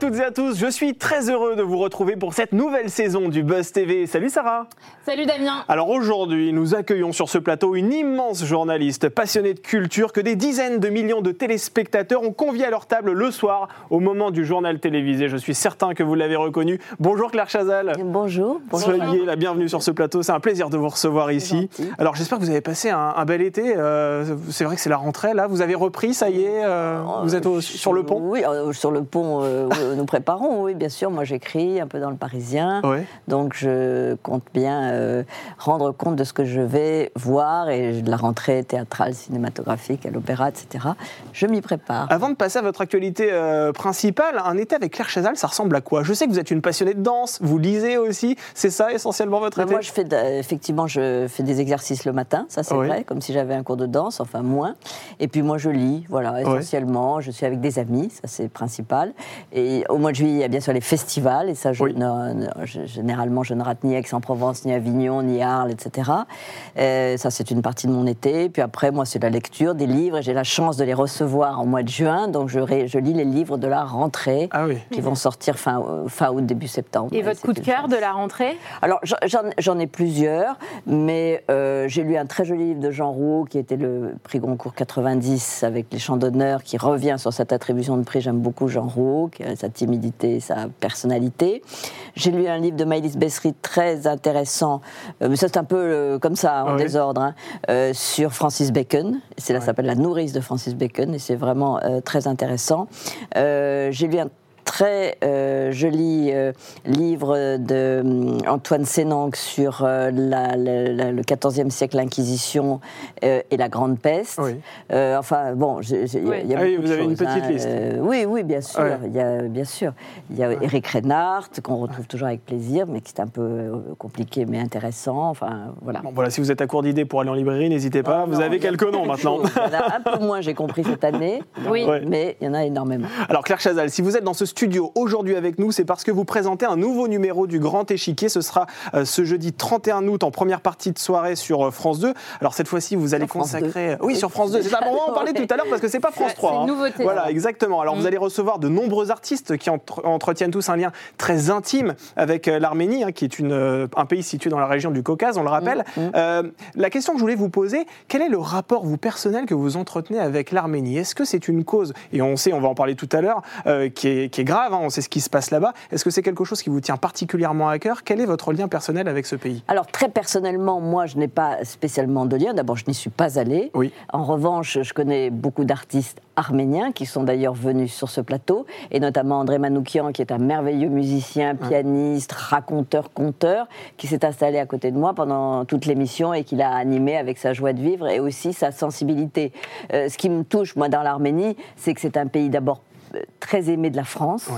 Toutes et à tous, je suis très heureux de vous retrouver pour cette nouvelle saison du Buzz TV. Salut Sarah Salut Damien Alors aujourd'hui, nous accueillons sur ce plateau une immense journaliste passionnée de culture que des dizaines de millions de téléspectateurs ont convié à leur table le soir au moment du journal télévisé. Je suis certain que vous l'avez reconnue. Bonjour Claire Chazal. Bonjour. bonjour. Soyez la bienvenue sur ce plateau, c'est un plaisir de vous recevoir ici. Alors j'espère que vous avez passé un, un bel été. Euh, c'est vrai que c'est la rentrée là, vous avez repris, ça y est, euh, vous êtes au, sur le pont Oui, euh, sur le pont, nous préparons, oui, bien sûr. Moi, j'écris un peu dans le Parisien. Donc, je compte bien euh, rendre compte de ce que je vais voir et de la rentrée théâtrale, cinématographique, à l'opéra, etc. Je m'y prépare. Avant de passer à votre actualité euh, principale, un été avec Claire Chazal, ça ressemble à quoi? Je sais que vous êtes une passionnée de danse, vous lisez aussi, c'est ça essentiellement votre Ben, été? moi, je fais effectivement, je fais des exercices le matin, ça c'est Oui. vrai, comme si j'avais un cours de danse, enfin moins. Et puis moi, je lis, voilà, essentiellement. Je suis avec des amis, ça c'est principal. Et au mois de juillet, il y a bien sûr les festivals, et ça, je Oui. ne- ne- je- généralement, je ne rate ni Aix-en-Provence, ni Avignon, ni Arles, etc. Euh, ça, c'est une partie de mon été. Puis après, moi, c'est la lecture des livres, et j'ai la chance de les recevoir en mois de juin, donc je, ré- je lis les livres de la rentrée. Ah oui. Qui vont sortir fin, fin août, début septembre. Et votre coup de cœur de la rentrée? Alors, j'en- ai plusieurs, mais euh, j'ai lu un très joli livre de Jean Rouault, qui était le prix Goncourt 90, avec les chants d'honneur, qui revient sur cette attribution de prix. J'aime beaucoup Jean Rouault, qui a sa timidité, sa personnalité. J'ai lu un livre de Maëlys Bessery très intéressant, euh, mais ça c'est un peu euh, comme ça, en Ouais. désordre, hein, euh, sur Francis Bacon. C'est là, ça s'appelle La nourrice de Francis Bacon, et c'est vraiment très intéressant. J'ai lu un très euh, joli euh, livre de hum, Antoine Sénanque sur euh, la- la- la- le XIVe siècle, l'Inquisition euh, et la Grande Peste. Oui. Euh, enfin, bon, il y a- Oui. il y a Ah oui, beaucoup vous de avez une petite hein. liste. Euh, oui, oui, bien sûr. Ouais. Il y a, bien sûr. Il y a Éric Reinhardt, qu'on retrouve toujours avec plaisir, mais qui est un peu euh, compliqué, mais intéressant. Enfin, voilà. Bon voilà, si vous êtes à court d'idées pour aller en librairie, n'hésitez pas, Oh, vous non, avez quelques noms maintenant. Il y en a un peu moins, j'ai compris, cette année. Oui. Mais il y en a énormément. Alors Claire Chazal, si vous êtes dans ce studio aujourd'hui avec nous, c'est parce que vous présentez un nouveau numéro du Grand Échiquier. Ce sera euh, ce jeudi 31 août en première partie de soirée sur euh, France 2. Alors cette fois-ci, vous allez consacrer... Oui, sur France 2. C'est ça, bon, on va en parler Ouais. tout à l'heure parce que c'est pas France C'est 3. une hein. nouveauté. Voilà, exactement. Alors vous allez recevoir de nombreux artistes qui entre- entretiennent tous un lien très intime avec euh, l'Arménie, hein, qui est une, euh, un pays situé dans la région du Caucase, on le rappelle. Euh, la question que je voulais vous poser, quel est le rapport vous personnel que vous entretenez avec l'Arménie? Est-ce que c'est une cause, et on sait, on va en parler tout à l'heure, euh, qui, est, qui est grave, hein, on sait ce qui se passe là-bas, est-ce que c'est quelque chose qui vous tient particulièrement à cœur? Quel est votre lien personnel avec ce pays? Alors très personnellement, moi, je n'ai pas spécialement de lien. D'abord, je n'y suis pas allée. Oui. En revanche, je connais beaucoup d'artistes arméniens qui sont d'ailleurs venus sur ce plateau, et notamment André Manoukian, qui est un merveilleux musicien, pianiste, raconteur, conteur, qui s'est installé à côté de moi pendant toute l'émission et qui l'a animé avec sa joie de vivre et aussi sa sensibilité. Euh, ce qui me touche, moi, dans l'Arménie, c'est que c'est un pays d'abord très aimé de la France.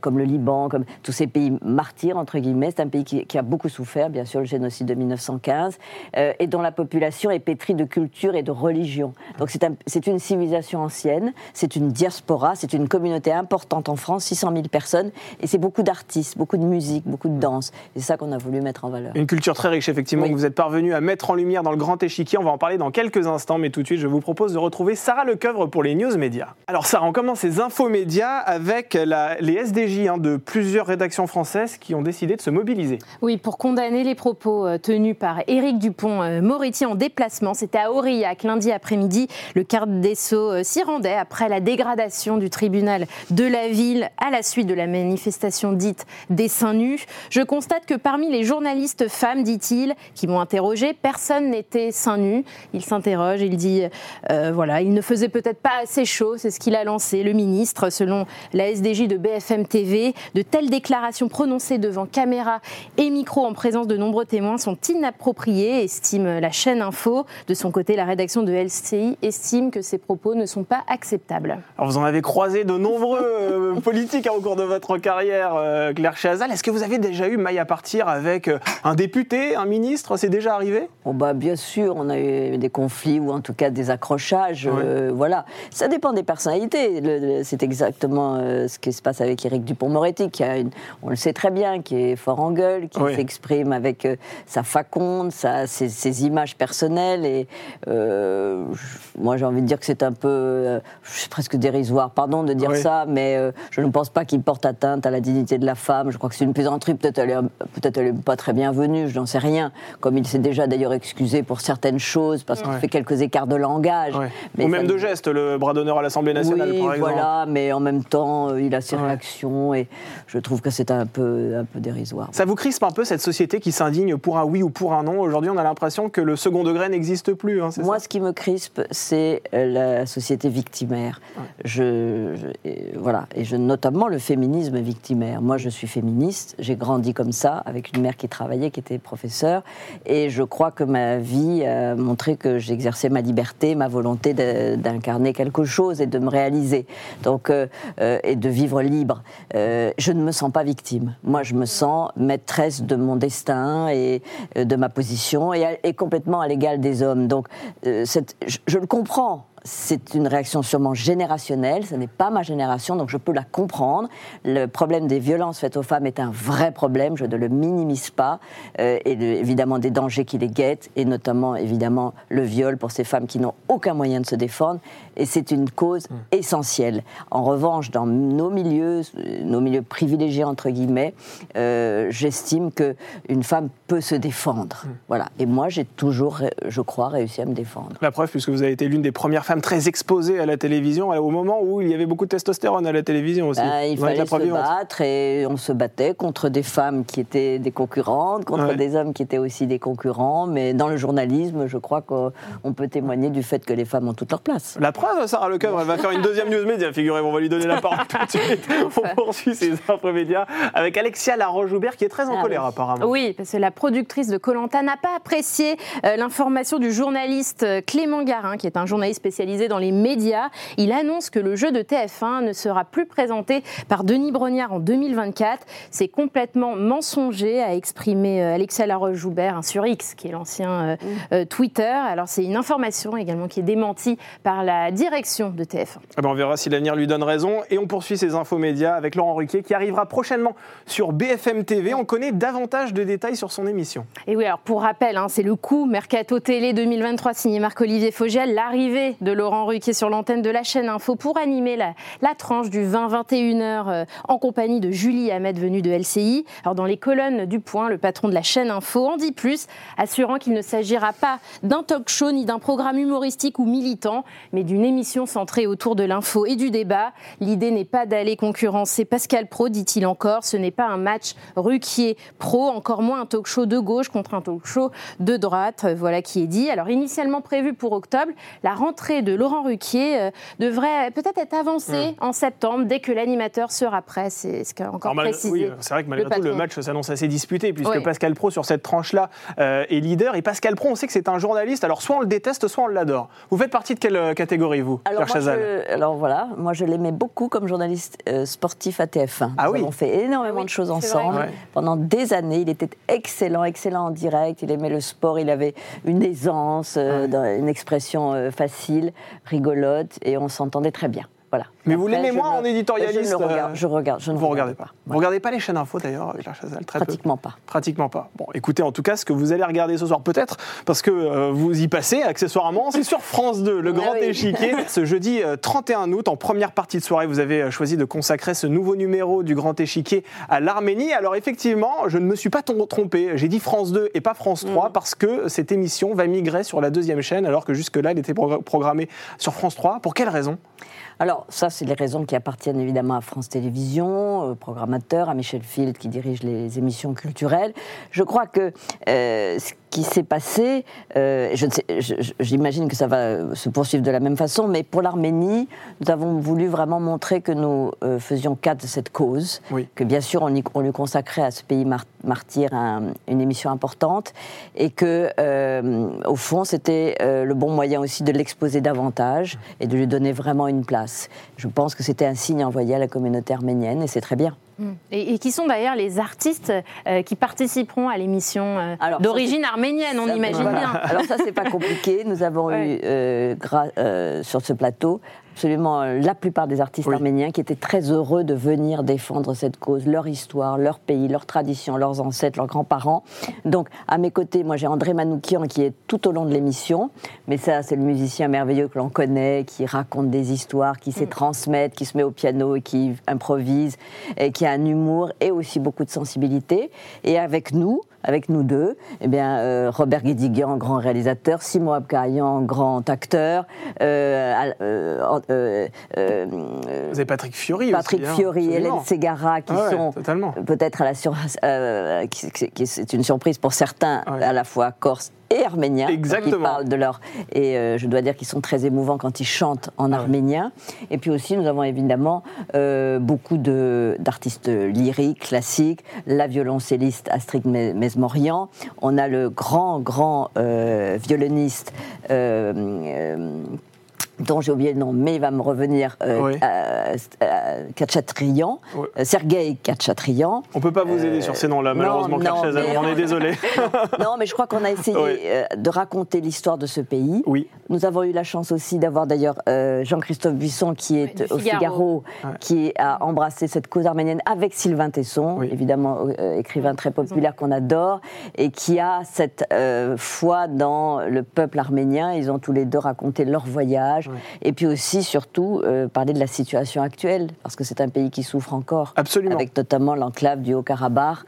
Comme le Liban, comme tous ces pays martyrs, entre guillemets. C'est un pays qui, qui a beaucoup souffert, bien sûr, le génocide de 1915, euh, et dont la population est pétrie de culture et de religion. Donc c'est un- une civilisation ancienne, c'est une diaspora, c'est une communauté importante en France, 600 000 personnes, et c'est beaucoup d'artistes, beaucoup de musique, beaucoup de danse. C'est ça qu'on a voulu mettre en valeur. Une culture très riche, effectivement, Oui. que vous êtes parvenu à mettre en lumière dans le grand échiquier. On va en parler dans quelques instants, mais tout de suite, je vous propose de retrouver Sarah Lecoeuvre pour les news médias. Alors, Sarah, on commence ces infos médias avec la- les Hein, de plusieurs rédactions françaises qui ont décidé de se mobiliser. Oui, pour condamner les propos euh, tenus par Éric Dupont-Moretti en déplacement. C'était à Aurillac lundi après-midi. Le garde des Sceaux euh, s'y rendait après la dégradation du tribunal de la ville à la suite de la manifestation dite des seins nus. Je constate que parmi les journalistes femmes, dit-il, qui m'ont interrogé, personne n'était seins nus. Il s'interroge, il dit, euh, voilà, il ne faisait peut-être pas assez chaud, c'est ce qu'il a lancé, le ministre, selon la SDJ de BFM TV. De telles déclarations prononcées devant caméra et micro en présence de nombreux témoins sont inappropriées, estime la chaîne Info. De son côté, la rédaction de LCI estime que ces propos ne sont pas acceptables. Alors, vous en avez croisé de nombreux euh, politiques hein, au cours de votre carrière, euh, Claire Chazal. Est-ce que vous avez déjà eu maille à partir avec euh, un député, un ministre? C'est déjà arrivé? Oh bah, bien sûr, on a eu des conflits ou en tout cas des accrochages. euh, voilà. Ça dépend des personnalités. C'est exactement euh, ce qui se passe avec Éric Dupont-Moretti, qui a une, on le sait très bien, qui est fort en gueule, qui Oui. s'exprime avec euh, sa faconde, sa- ses, ses images personnelles. Et euh, moi, j'ai envie de dire que c'est un peu, euh, c'est presque dérisoire, pardon de dire Oui. ça, mais je ne pense pas qu'il porte atteinte à la dignité de la femme. Je crois que c'est une plaisanterie. Peut-être elle est, peut-être elle est pas très bienvenue. Je n'en sais rien. Comme il s'est déjà d'ailleurs excusé pour certaines choses parce qu'il Ouais. fait quelques écarts de langage. Ouais. Mais Ou même de geste, le bras d'honneur à l'Assemblée nationale, oui, par exemple. voilà, mais en même temps, il a ses Ouais. réactions et je trouve que c'est un peu, un peu dérisoire. Ça vous crispe un peu cette société qui s'indigne pour un oui ou pour un non? Aujourd'hui, on a l'impression que le second degré n'existe plus. hein, Moi, ça? ce qui me crispe, c'est la société victimaire. Je, je- et voilà, et je, notamment le féminisme victimaire. Moi, je suis féministe, j'ai grandi comme ça, avec une mère qui travaillait, qui était professeure, et je crois que ma vie a montré que j'exerçais ma liberté, ma volonté d'incarner quelque chose et de me réaliser, donc euh, euh, et de vivre libre. Euh, je ne me sens pas victime. Moi, je me sens maîtresse de mon destin et euh, de ma position et, complètement à l'égal des hommes. Donc, euh, je le comprends. C'est une réaction sûrement générationnelle, ce n'est pas ma génération, donc je peux la comprendre. Le problème des violences faites aux femmes est un vrai problème, je ne le minimise pas, euh, et de- évidemment des dangers qui les guettent, et notamment évidemment le viol pour ces femmes qui n'ont aucun moyen de se défendre, et c'est une cause essentielle. En revanche, dans nos milieux, euh, nos milieux privilégiés entre guillemets, euh, j'estime que une femme peut se défendre. Voilà. Et moi, j'ai toujours, je crois, réussi à me défendre. La preuve, puisque vous avez été l'une des premières femmes très exposées à la télévision, au moment où il y avait beaucoup de testostérone à la télévision aussi. Ben, il fallait la se vivante. battre et on se battait contre des femmes qui étaient des concurrentes, contre Ouais. des hommes qui étaient aussi des concurrents. Mais dans le journalisme, je crois qu'on on peut témoigner du fait que les femmes ont toute leur place. La preuve, Sarah Lecoeuvre, elle va faire une deuxième news média, figurez-vous, on va lui donner la parole tout de suite. On poursuit ces infos médias avec Alexia Laroche-Joubert qui est très en Ah colère oui. apparemment. Oui, parce que la productrice de Colanta n'a pas apprécié euh, l'information du journaliste euh, Clément Garin, qui est un journaliste spécialisé dans les médias. Il annonce que le jeu de TF1 ne sera plus présenté par Denis Brognard en 2024. C'est complètement mensonger, a exprimé euh, Alexia Laroche-Joubert hein, sur X, qui est l'ancien euh, euh, Twitter. Alors c'est une information également qui est démentie par la direction de TF1. Ah ben, on verra si l'avenir lui donne raison. Et on poursuit ces infos médias avec Laurent Ruquier qui arrivera prochainement sur BFM TV. On connaît davantage de détails sur son émission. Et oui, alors pour rappel, hein, c'est le coup Mercato Télé 2023 signé Marc-Olivier Fogiel, l'arrivée de Laurent Ruquier sur l'antenne de la chaîne Info pour animer la, la tranche du 20-21h euh, en compagnie de Julie Hamed venue de LCI. Alors dans les colonnes du Point, le patron de la chaîne Info en dit plus, assurant qu'il ne s'agira pas d'un talk show ni d'un programme humoristique ou militant, mais d'une émission centrée autour de l'info et du débat. L'idée n'est pas d'aller concurrencer Pascal Pro, dit-il encore. Ce n'est pas un match Ruquier Pro, encore moins un talk show de gauche contre un talk show de droite. Voilà qui est dit. Alors initialement prévu pour octobre, la rentrée de Laurent Ruquier euh, devrait peut-être être avancée en septembre dès que l'animateur sera prêt. C'est ce qu'a encore Alors, précisé. oui, c'est vrai que malgré le tout, le match s'annonce assez disputé, puisque Oui. Pascal Pro, sur cette tranche-là, euh, est leader. Et Pascal Pro, on sait que c'est un journaliste, alors soit on le déteste, soit on l'adore. Vous faites partie de quelle euh, catégorie, vous, Alors, Pierre moi, Chazal je, alors voilà, moi je l'aimais beaucoup comme journaliste euh, sportif à TF1. Ah Nous oui. avons fait énormément Ah oui, de choses vrai. ensemble pendant des années. Il était excellent, excellent en direct. Il aimait le sport. Il avait une aisance, euh, dans- une expression euh, facile, rigolote, et on s'entendait très bien. Voilà. Mais vous l'aimez moins ne- en éditorialiste, Je, ne le regarde, euh, je regarde. Je ne Vous regarde regardez pas. Vous regardez pas les chaînes info, d'ailleurs, Pierre Chazal Très peu. Pratiquement pas. Pratiquement pas. Bon, écoutez, en tout cas, ce que vous allez regarder ce soir, peut-être, parce que euh, vous y passez accessoirement, c'est sur France 2, le Ah grand oui. échiquier. Ce jeudi euh, 31 août, en première partie de soirée, vous avez euh, choisi de consacrer ce nouveau numéro du grand échiquier à l'Arménie. Alors, effectivement, je ne me suis pas trompé. J'ai dit France 2 et pas France 3 parce que cette émission va migrer sur la deuxième chaîne, alors que jusque-là, elle était progr- programmée sur France 3. Pour quelle raison? Alors, ça, c'est les raisons qui appartiennent évidemment à France Télévisions, au programmateur, à Michel Field qui dirige les émissions culturelles. Je crois que euh, qui s'est passé, euh, j'imagine que ça va se poursuivre de la même façon, mais pour l'Arménie, nous avons voulu vraiment montrer que nous euh, faisions cas de cette cause, Oui. que bien sûr on, y- on lui consacrait à ce pays mar- martyr un- une émission importante, et que euh, au fond c'était euh, le bon moyen aussi de l'exposer davantage et de lui donner vraiment une place. Je pense que c'était un signe envoyé à la communauté arménienne, et c'est très bien. Mm. Et, et qui sont d'ailleurs les artistes euh, qui participeront à l'émission euh, d'origine arménienne, on Ça, imagine voilà. bien. Alors ça, c'est pas compliqué. Nous avons Ouais. eu euh, sur ce plateau absolument la plupart des artistes arméniens qui étaient très heureux de venir défendre cette cause, leur histoire, leur pays, leur tradition, leurs ancêtres, leurs grands-parents. Donc, à mes côtés, moi j'ai André Manoukian qui est tout au long de l'émission, mais ça, c'est le musicien merveilleux que l'on connaît, qui raconte des histoires, qui sait mm. transmettre, qui se met au piano et qui improvise, et qui a un humour et aussi beaucoup de sensibilité. Et avec nous, avec nous deux, eh bien, euh, Robert Guédiguian, grand réalisateur, Simon Abkayan, grand acteur. Euh, euh, Vous avez Patrick Fiori Patrick aussi, hein, Fiori, Hélène Ségara, qui ah sont peut-être à la sur... c'est une surprise pour certains, à la fois corse et Exactement. qui parlent de leur et euh, je dois dire qu'ils sont très émouvants quand ils chantent en arménien. Et puis aussi nous avons évidemment euh, beaucoup de d'artistes lyriques classiques. La violoncelliste Astrid Mesmorian. On a le grand grand euh, violoniste dont j'ai oublié le nom, mais il va me revenir, euh, Kachatrian, euh, Sergei Kachatrian. On ne peut pas vous aider sur ces noms-là, malheureusement, Claire on, on est désolé. non, mais je crois qu'on a essayé euh, de raconter l'histoire de ce pays. Oui. Nous avons eu la chance aussi d'avoir d'ailleurs Jean-Christophe Buisson, qui est au Figaro, qui a embrassé cette cause arménienne avec Sylvain Tesson, évidemment écrivain très populaire qu'on adore, et qui a cette foi dans le peuple arménien. Ils ont tous les deux raconté leur voyage et puis aussi, surtout, euh, parler de la situation actuelle, parce que c'est un pays qui souffre encore. Absolument. Avec notamment l'enclave du Haut-Karabakh.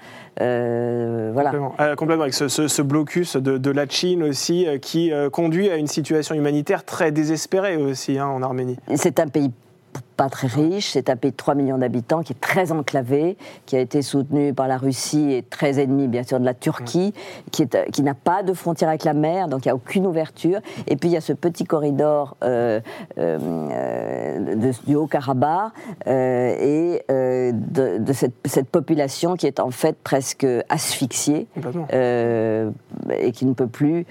Euh, voilà. Euh, complètement. avec ce, blocus de, la Chine aussi, qui conduit à une situation humanitaire très désespérée aussi hein, en Arménie. C'est un pays pas très riche, c'est un pays de 3 millions d'habitants qui est très enclavé, qui a été soutenu par la Russie et très ennemi bien sûr de la Turquie, qui, est, qui n'a pas de frontière avec la mer, donc il n'y a aucune ouverture. Et puis il y a ce petit corridor euh, euh, du Haut-Karabakh euh, et de, cette, cette, population qui est en fait presque asphyxiée et qui ne peut plus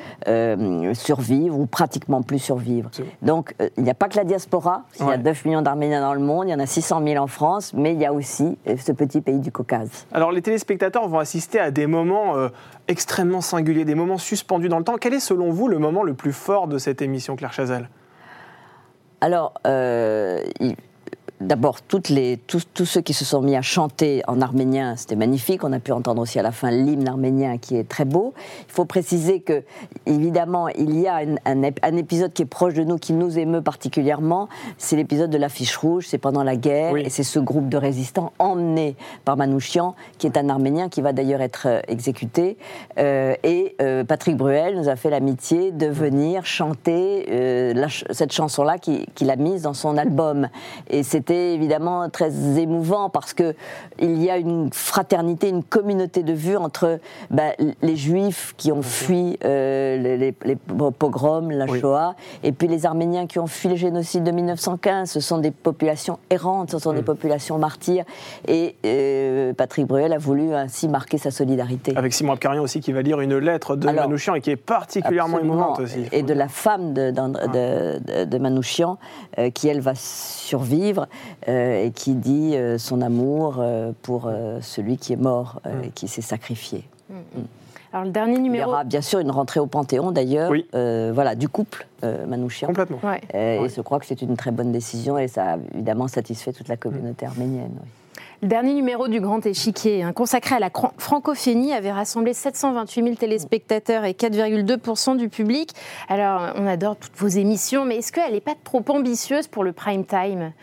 survivre ou pratiquement plus survivre. Donc il n'y a pas que la diaspora, il y a 9 millions d'Arméniens dans le monde, il y en a 600 000 en France, mais il y a aussi euh, ce petit pays du Caucase. Alors les téléspectateurs vont assister à des moments euh, extrêmement singuliers, des moments suspendus dans le temps. Quel est selon vous le moment le plus fort de cette émission, Claire Chazal? Alors, euh, D'abord, les, tous, tous, ceux qui se sont mis à chanter en arménien, c'était magnifique. On a pu entendre aussi à la fin l'hymne arménien qui est très beau. Il faut préciser que, évidemment, il y a un, un, épisode qui est proche de nous, qui nous émeut particulièrement. C'est l'épisode de l'affiche rouge. C'est pendant la guerre. Et c'est ce groupe de résistants emmené par Manouchian, qui est un arménien qui va d'ailleurs être euh, exécuté. Euh, et euh, Patrick Bruel nous a fait l'amitié de venir chanter cette chanson-là qu'il a mise dans son album. Et c'est c'était évidemment très émouvant parce que il y a une fraternité, une communauté de vue entre bah, les Juifs qui ont fui euh, les, pogroms, la Shoah, et puis les Arméniens qui ont fui le génocide de 1915. Ce sont des populations errantes, ce sont des mm. populations martyrs. Et euh, Patrick Bruel a voulu ainsi marquer sa solidarité. Avec Simon Abkarian aussi qui va lire une lettre de Manouchian et qui est particulièrement émouvante aussi. Et de la femme de, de, Manouchian euh, qui, elle, va survivre et qui dit euh, son amour euh, pour celui qui est mort et qui s'est sacrifié. Mm. Mm. Alors le dernier numéro. Il y aura bien sûr une rentrée au Panthéon d'ailleurs, voilà, du couple Manouchian. Complètement. Et je crois que c'est une très bonne décision et ça a évidemment satisfait toute la communauté arménienne. Le dernier numéro du Grand Échiquier, hein, consacré à la francophonie, avait rassemblé 728 000 téléspectateurs et 4,2% du public. Alors, on adore toutes vos émissions, mais est-ce qu'elle n'est pas trop ambitieuse pour le prime time?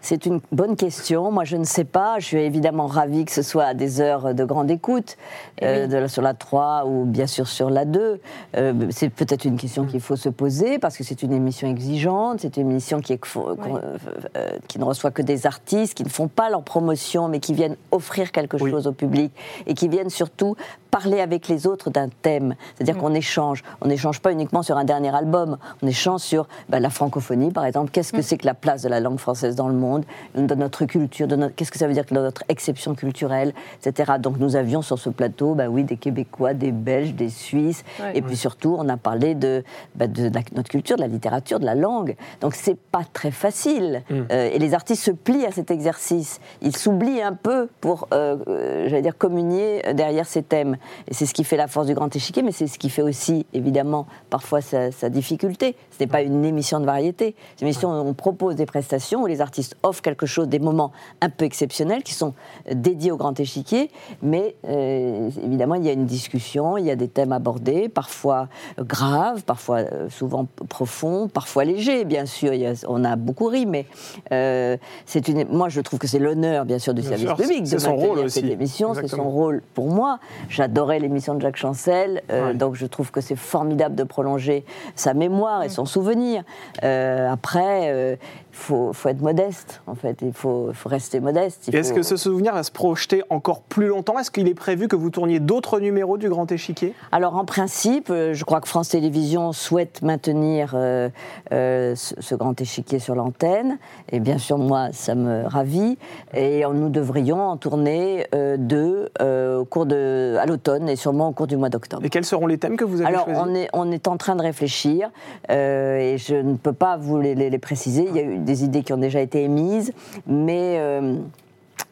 C'est une bonne question. Moi, je ne sais pas. Je suis évidemment ravie que ce soit à des heures de grande écoute, eh euh, sur la 3 ou bien sûr sur la 2. Euh, c'est peut-être une question qu'il faut se poser parce que c'est une émission exigeante. C'est une émission qui, est, euh, qui, ne reçoit que des artistes, qui ne font pas leur promotion, mais qui viennent offrir quelque chose au public et qui viennent surtout parler avec les autres d'un thème. C'est-à-dire mm. qu'on échange. On n'échange pas uniquement sur un dernier album. On échange sur bah, la francophonie, par exemple. Qu'est-ce que mm. c'est que la place de la langue française dans le monde, de notre culture, de notre... qu'est-ce que ça veut dire que notre exception culturelle, etc. Donc nous avions sur ce plateau, bah oui, des Québécois, des Belges, des Suisses, et puis surtout, on a parlé de, bah, de, notre culture, de la littérature, de la langue. Donc c'est pas très facile. Mm. Euh, et les artistes se plient à cet exercice. Ils s'oublient un peu pour, euh, euh, j'allais dire, communier derrière ces thèmes. Et c'est ce qui fait la force du grand échiquier, mais c'est ce qui fait aussi, évidemment, parfois sa, sa difficulté. Ce n'est pas une émission de variété. C'est une émission où on propose des prestations, où les artistes offrent quelque chose, des moments un peu exceptionnels qui sont dédiés au grand échiquier, mais euh, évidemment, il y a une discussion, il y a des thèmes abordés, parfois euh, graves, parfois euh, souvent profonds, parfois légers, bien sûr. Il y a- on a beaucoup ri, mais euh, c'est une. Moi, je trouve que c'est l'honneur, bien sûr, du Bien service sûr, public c'est de son maintenir rôle aussi. cette émission. C'est son rôle pour moi. J'adorais l'émission de Jacques Chancel, euh, Ouais. donc je trouve que c'est formidable de prolonger sa mémoire et Mm. son souvenir. Euh, après, euh, faut, faut être modeste, en fait. Il faut, faut rester modeste. Il Est-ce que ce souvenir va se projeter encore plus longtemps? Est-ce qu'il est prévu que vous tourniez d'autres numéros du Grand Échiquier? Alors en principe, euh, je crois que France Télévisions souhaite maintenir euh, euh, ce, ce grand échiquier sur l'antenne. Et bien sûr, moi, ça me ravit. Et nous devrions en tourner euh, deux au cours de, à l'automne et sûrement au cours du mois d'octobre. Et quels seront les thèmes que vous avez Alors, choisis? on est, on est en train de réfléchir et je ne peux pas vous les, les- les préciser. Il y a eu des idées qui ont déjà été émises, mais euh,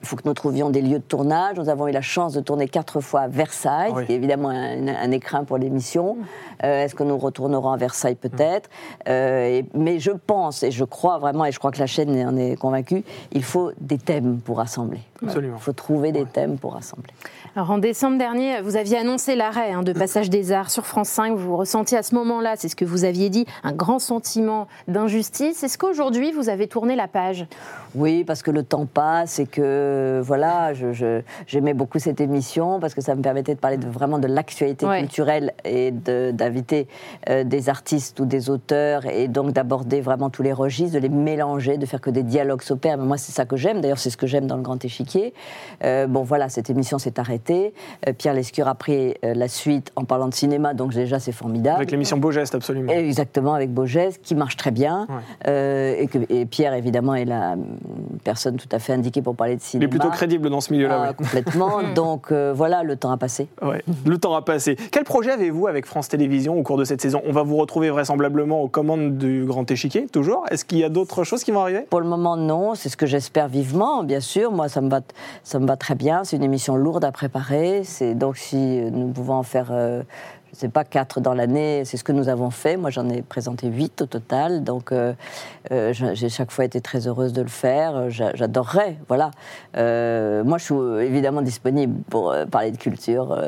il faut que nous trouvions des lieux de tournage. Nous avons eu la chance de tourner quatre fois à Versailles, Oui. qui est évidemment un, un écrin pour l'émission. Euh, Est-ce que nous retournerons à Versailles peut-être? Euh, Mais je pense et je crois vraiment, et je crois que la chaîne en est convaincue, il faut des thèmes pour rassembler. Absolument. Il faut trouver des thèmes pour rassembler. Alors en décembre dernier, vous aviez annoncé l'arrêt hein, de Passage des Arts sur France 5. Vous ressentiez à ce moment-là, c'est ce que vous aviez dit, un grand sentiment d'injustice. Est-ce qu'aujourd'hui, vous avez tourné la page? Oui, parce que le temps passe et que voilà, j'aimais beaucoup cette émission parce que ça me permettait de parler de, vraiment de l'actualité Ouais. culturelle et de- d'inviter euh, des artistes ou des auteurs et donc d'aborder vraiment tous les registres, de les mélanger, de faire que des dialogues s'opèrent. Mais moi, c'est ça que j'aime. D'ailleurs, c'est ce que j'aime dans le Grand Échiquier. Euh, bon, voilà, cette émission s'est arrêtée. Euh, Pierre Lescure a pris euh, la suite en parlant de cinéma, donc déjà c'est formidable. Avec l'émission Beau Geste, absolument. Exactement, avec Beaugès, qui marche très bien. Ouais. Euh, et, que, et Pierre, évidemment, est la hum, personne tout à fait indiquée pour parler de Il cinéma. est plutôt crédible dans ce milieu-là. Ah, oui. Complètement. Donc euh, voilà, le temps a passé. Ouais, le temps a passé. Quel projet avez-vous avec France Télévisions au cours de cette saison? On va vous retrouver vraisemblablement aux commandes du Grand Échiquier, toujours. Est-ce qu'il y a d'autres choses qui vont arriver? Pour le moment, non. C'est ce que j'espère vivement, bien sûr. Moi, ça me va, ça me va très bien. C'est une émission lourde à C'est donc si nous pouvons en faire. Je ne sais pas, quatre dans l'année, c'est ce que nous avons fait. Moi, j'en ai présenté huit au total. Donc, euh, euh, j'ai chaque fois été très heureuse de le faire. Euh, j'a- J'adorerais, voilà. Euh, moi, je suis évidemment disponible pour parler de culture,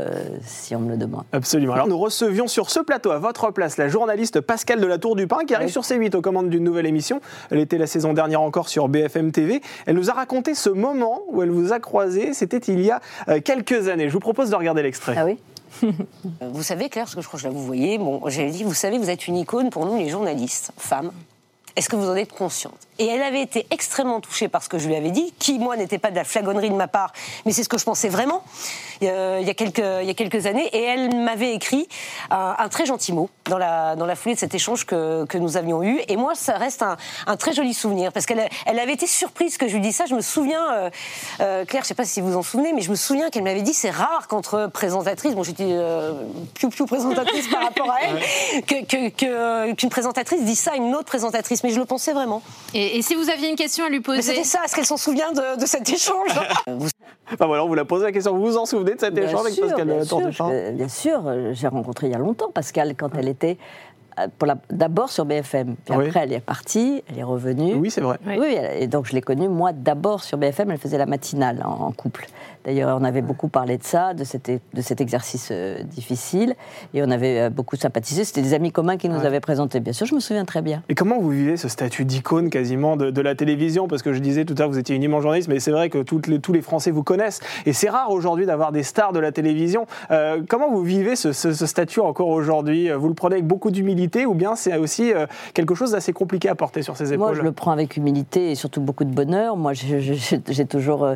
si on me le demande. Absolument. Alors nous recevions sur ce plateau, à votre place, la journaliste Pascale de la Tour du Pin, qui arrive Oui. sur C8 aux commandes d'une nouvelle émission. Elle était la saison dernière encore sur BFM TV. Elle nous a raconté ce moment où elle vous a croisé. C'était il y a quelques années. Je vous propose de regarder l'extrait. Ah oui? Vous savez, Claire, parce que je crois que je la vous voyez, bon, j'avais dit, vous savez, vous êtes une icône pour nous, les journalistes, femmes. Est-ce que vous en êtes consciente? Et elle avait été extrêmement touchée par ce que je lui avais dit, qui, moi, n'était pas de la flagonnerie de ma part, mais c'est ce que je pensais vraiment il y a, il y a quelques, il y a quelques années. Et elle m'avait écrit un, un très gentil mot dans la, dans la foulée de cet échange que, que nous avions eu. Et moi, ça reste un, un très joli souvenir, parce qu'elle elle avait été surprise que je lui dise ça. Je me souviens, euh, euh, Claire, je ne sais pas si vous vous en souvenez, mais je me souviens qu'elle m'avait dit c'est rare qu'entre présentatrices, bon, j'étais euh, piou-piou présentatrice par rapport à elle, que- que- que- qu'une présentatrice dise ça à une autre présentatrice. Mais je le pensais vraiment. et, et si vous aviez une question à lui poser c'était ça, est-ce qu'elle s'en souvient de, de cet échange Vous Enfin, voilà, on vous l'a posé la question. Vous vous en souvenez de cet Bien échange avec sûr, Pascale de bien sûr, je- bien sûr, euh, j'ai rencontré il y a longtemps Pascal quand elle était euh, d'abord sur BFM. Puis Oui. après, elle est partie, elle est revenue. Oui, c'est vrai. Oui. Et donc je l'ai connue, moi, d'abord sur BFM, elle faisait la matinale en, en couple. D'ailleurs, on avait beaucoup parlé de ça, de cet, é- de cet exercice euh, difficile, et on avait euh, beaucoup sympathisé. C'était des amis communs qui nous Ouais. avaient présenté. Bien sûr, je me souviens très bien. Et comment vous vivez ce statut d'icône quasiment de, de la télévision? Parce que je disais tout à l'heure, vous étiez une immense journaliste, mais c'est vrai que toutes les- tous les Français vous connaissent. Et c'est rare aujourd'hui d'avoir des stars de la télévision. Euh, comment vous vivez ce, ce- ce statut encore aujourd'hui? Vous le prenez avec beaucoup d'humilité ou bien c'est aussi quelque chose d'assez compliqué à porter sur ses épaules? Moi, je le prends avec humilité et surtout beaucoup de bonheur. Moi, j'ai- toujours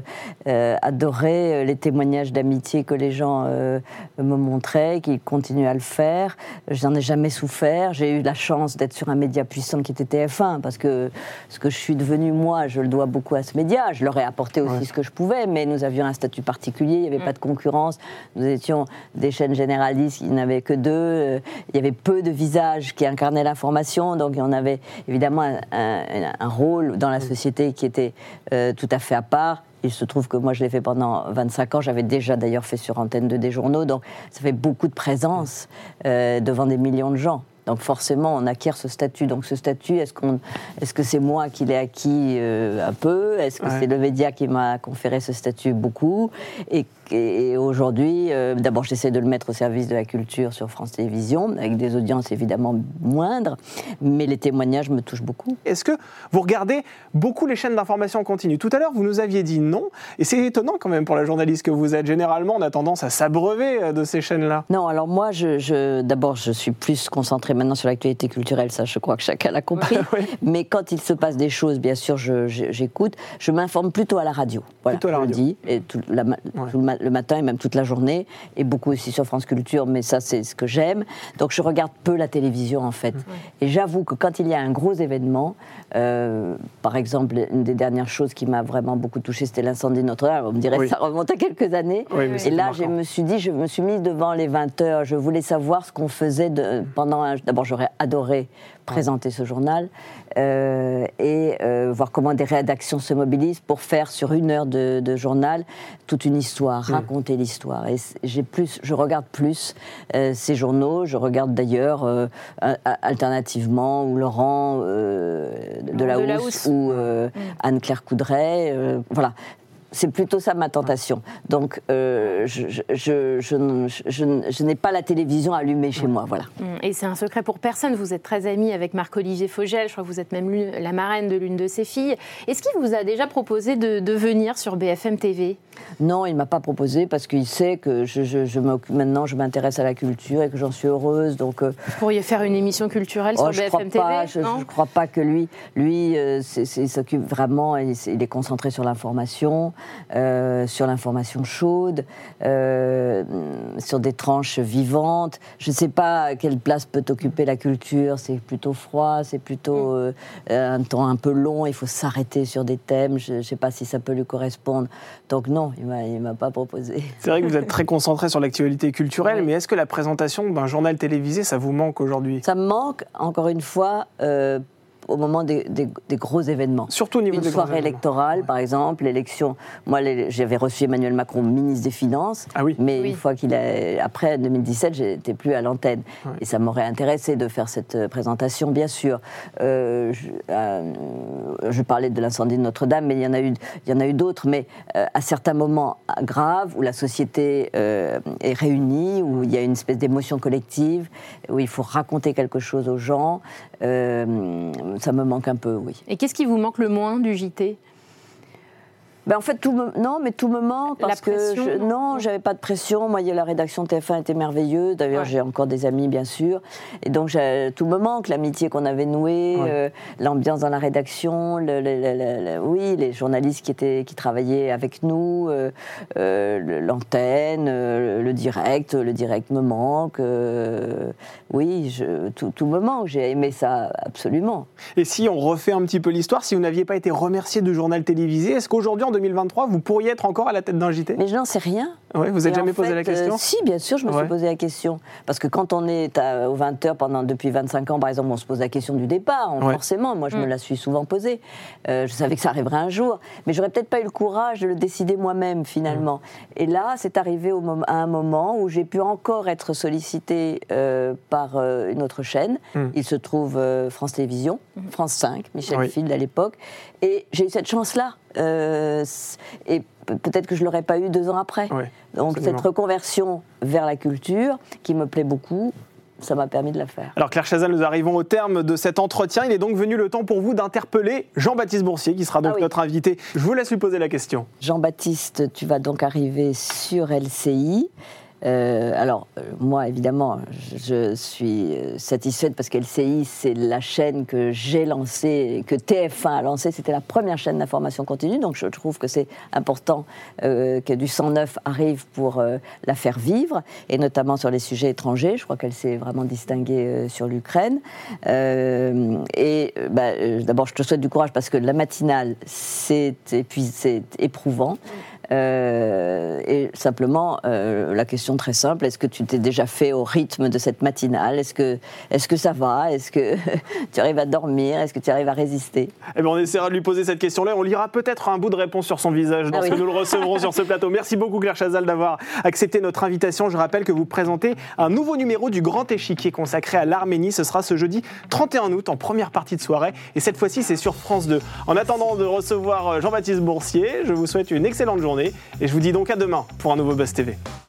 adoré euh, les témoignages d'amitié que les gens euh, me montraient, qu'ils continuent à le faire. Je n'en ai jamais souffert. J'ai eu la chance d'être sur un média puissant qui était TF1, parce que ce que je suis devenue, moi, je le dois beaucoup à ce média. Je leur ai apporté aussi Ouais. ce que je pouvais, mais nous avions un statut particulier, il n'y avait pas de concurrence. Nous étions des chaînes généralistes, il n'y en avait que deux. Euh, Il y avait peu de visages qui incarnaient l'information, donc on avait évidemment un, un- un rôle dans la société qui était euh, tout à fait à part. Il se trouve que moi, je l'ai fait pendant 25 ans. J'avais déjà d'ailleurs fait sur antenne de des journaux, donc ça fait beaucoup de présence euh, devant des millions de gens. Donc forcément, on acquiert ce statut. Donc ce statut, est-ce qu'on, est-ce que c'est moi qui l'ai acquis euh, un peu? Est-ce que Ouais. c'est le média qui m'a conféré ce statut? Beaucoup Et, et aujourd'hui, euh, d'abord, j'essaie de le mettre au service de la culture sur France Télévisions, avec des audiences évidemment moindres, mais les témoignages me touchent beaucoup. Est-ce que vous regardez beaucoup les chaînes d'information en continu? Tout à l'heure, vous nous aviez dit non, et c'est étonnant quand même pour la journaliste que vous êtes. Généralement, on a tendance à s'abreuver euh, de ces chaînes-là. Non, alors moi, je, je- d'abord, je suis plus concentrée maintenant sur l'actualité culturelle, ça, je crois que chacun l'a compris. Oui. Mais quand il se passe des choses, bien sûr, je- je- j'écoute. Je, m'informe plutôt à la radio. Voilà, Plutôt à la je le radio. dis, et tout, la ma- Ouais. tout le, ma- le matin et même toute la journée, et beaucoup aussi sur France Culture, mais ça, c'est ce que j'aime. Donc, je regarde peu la télévision, en fait. Et j'avoue que quand il y a un gros événement, euh, par exemple, une des dernières choses qui m'a vraiment beaucoup touchée, c'était l'incendie de Notre-Dame. On me dirait Oui. que ça remonte à quelques années. Oui, et là, je me suis dit, je me suis mise devant les 20 heures. Je voulais savoir ce qu'on faisait de, pendant un. D'abord, j'aurais adoré présenter ce journal euh, et euh, voir comment des rédactions se mobilisent pour faire sur une heure de, de journal toute une histoire, raconter l'histoire. Et j'ai plus, je regarde plus euh, ces journaux. Je regarde d'ailleurs alternativement ou Laurent de la Housse Delahousse. ou euh, Anne-Claire Coudray. voilà. C'est plutôt ça ma tentation. Donc, euh, je, je, je, je n'ai pas la télévision allumée chez moi. Voilà. Et c'est un secret pour personne. Vous êtes très amie avec Marc-Olivier Fogel. Je crois que vous êtes même la marraine de l'une de ses filles. Est-ce qu'il vous a déjà proposé de, de venir sur BFM TV Non, il ne m'a pas proposé parce qu'il sait que je, je, je m'occupe- maintenant, je m'intéresse à la culture et que j'en suis heureuse. Donc, euh, Vous pourriez faire une émission culturelle oh, sur je crois BFM TV pas. Je ne crois pas que lui, lui, euh, il s'occupe vraiment. Il, il est concentré sur l'information, euh, sur l'information chaude, euh, sur des tranches vivantes. Je ne sais pas quelle place peut occuper la culture. C'est plutôt froid, c'est plutôt euh, un temps un peu long. Il faut s'arrêter sur des thèmes. Je ne sais pas si ça peut lui correspondre. Donc non, il il m'a pas proposé. C'est vrai que vous êtes très concentré sur l'actualité culturelle, Oui. mais est-ce que la présentation d'un journal télévisé, ça vous manque aujourd'hui? Ça me manque, encore une fois, au moment des, des- des gros événements. Surtout au niveau Une des soirée électorale, par exemple, l'élection. Moi, j'avais reçu Emmanuel Macron, ministre des Finances. Ah oui. Mais Oui. une fois qu'il a. Après 2017, j'étais plus à l'antenne. Et ça m'aurait intéressé de faire cette euh, présentation, bien sûr. Euh, je, euh, je parlais de l'incendie de Notre-Dame, mais il y en a eu, il y en a eu d'autres. Mais euh, à certains moments graves où la société euh, est réunie, où il y a une espèce d'émotion collective, où il faut raconter quelque chose aux gens, euh, ça me manque un peu, oui. Et qu'est-ce qui vous manque le moins du JT Ben en fait, tout me... non, mais tout me manque La parce pression, que je... non j'avais pas de pression. Moi, la rédaction TF1 était merveilleuse. D'ailleurs, Ouais. j'ai encore des amis, bien sûr. Et donc, tout me manque. L'amitié qu'on avait nouée, Ouais. euh, l'ambiance dans la rédaction, le, le- le- le- le- oui, les journalistes qui étaient, qui travaillaient avec nous, euh, euh, l'antenne, euh, le direct. Le direct me manque. euh, oui, je- tout, tout me manque. J'ai aimé ça absolument. Et si on refait un petit peu l'histoire, si vous n'aviez pas été remercié de journal télévisé, est-ce qu'aujourd'hui, en 2023, vous pourriez être encore à la tête d'un JT Mais je n'en sais rien. Ouais, Vous n'êtes jamais posé fait, la question? euh, Si, bien sûr, je me Ouais. suis posé la question. Parce que quand on est à- aux 20 heures pendant, depuis 25 ans, par exemple, on se pose la question du départ, on- Ouais. forcément. Moi, je Mm. me la suis souvent posée. Euh, je savais que ça arriverait un jour. Mais j'aurais peut-être pas eu le courage de le décider moi-même, finalement. Et là, c'est arrivé au mom- à un moment où j'ai pu encore être sollicitée euh, par euh, une autre chaîne. Mm. Il se trouve euh, France Télévisions, France 5, Michel Oui. Field à l'époque. Et j'ai eu cette chance-là. Euh, et pe- peut-être que je l'aurais pas eu deux ans après. Ouais, Donc absolument. cette reconversion vers la culture, qui me plaît beaucoup, ça m'a permis de la faire. Alors Claire Chazal, nous arrivons au terme de cet entretien. Il est donc venu le temps pour vous d'interpeller Jean-Baptiste Boursier, qui sera donc Ah oui. notre invité. Je vous laisse lui poser la question. Jean-Baptiste, tu vas donc arriver sur LCI. Euh, alors, euh, moi, évidemment, je, suis euh, satisfaite parce qu'LCI, c'est la chaîne que j'ai lancée, que TF1 a lancée. C'était la première chaîne d'information continue. Donc, je trouve que c'est important euh, que du 109 arrive pour la faire vivre, et notamment sur les sujets étrangers. Je crois qu'elle s'est vraiment distinguée sur l'Ukraine. Et bah, d'abord, je te souhaite du courage parce que la matinale, c'est éprouvant. Euh, et simplement, euh, la question très simple, est-ce que tu t'es déjà fait au rythme de cette matinale? Est-ce que, est que ça va? Est-ce que tu arrives à dormir? Est-ce que tu arrives à résister? Eh bien, On essaiera de lui poser cette question-là. On lira peut-être un bout de réponse sur son visage Ah lorsque nous le recevrons sur ce plateau. Merci beaucoup Claire Chazal d'avoir accepté notre invitation. Je rappelle que vous présentez un nouveau numéro du Grand Échiquier consacré à l'Arménie. Ce sera ce jeudi 31 août en première partie de soirée. Et cette fois-ci, c'est sur France 2. En attendant de recevoir Jean-Baptiste Boursier, je vous souhaite une excellente et je vous dis donc à demain pour un nouveau Buzz TV.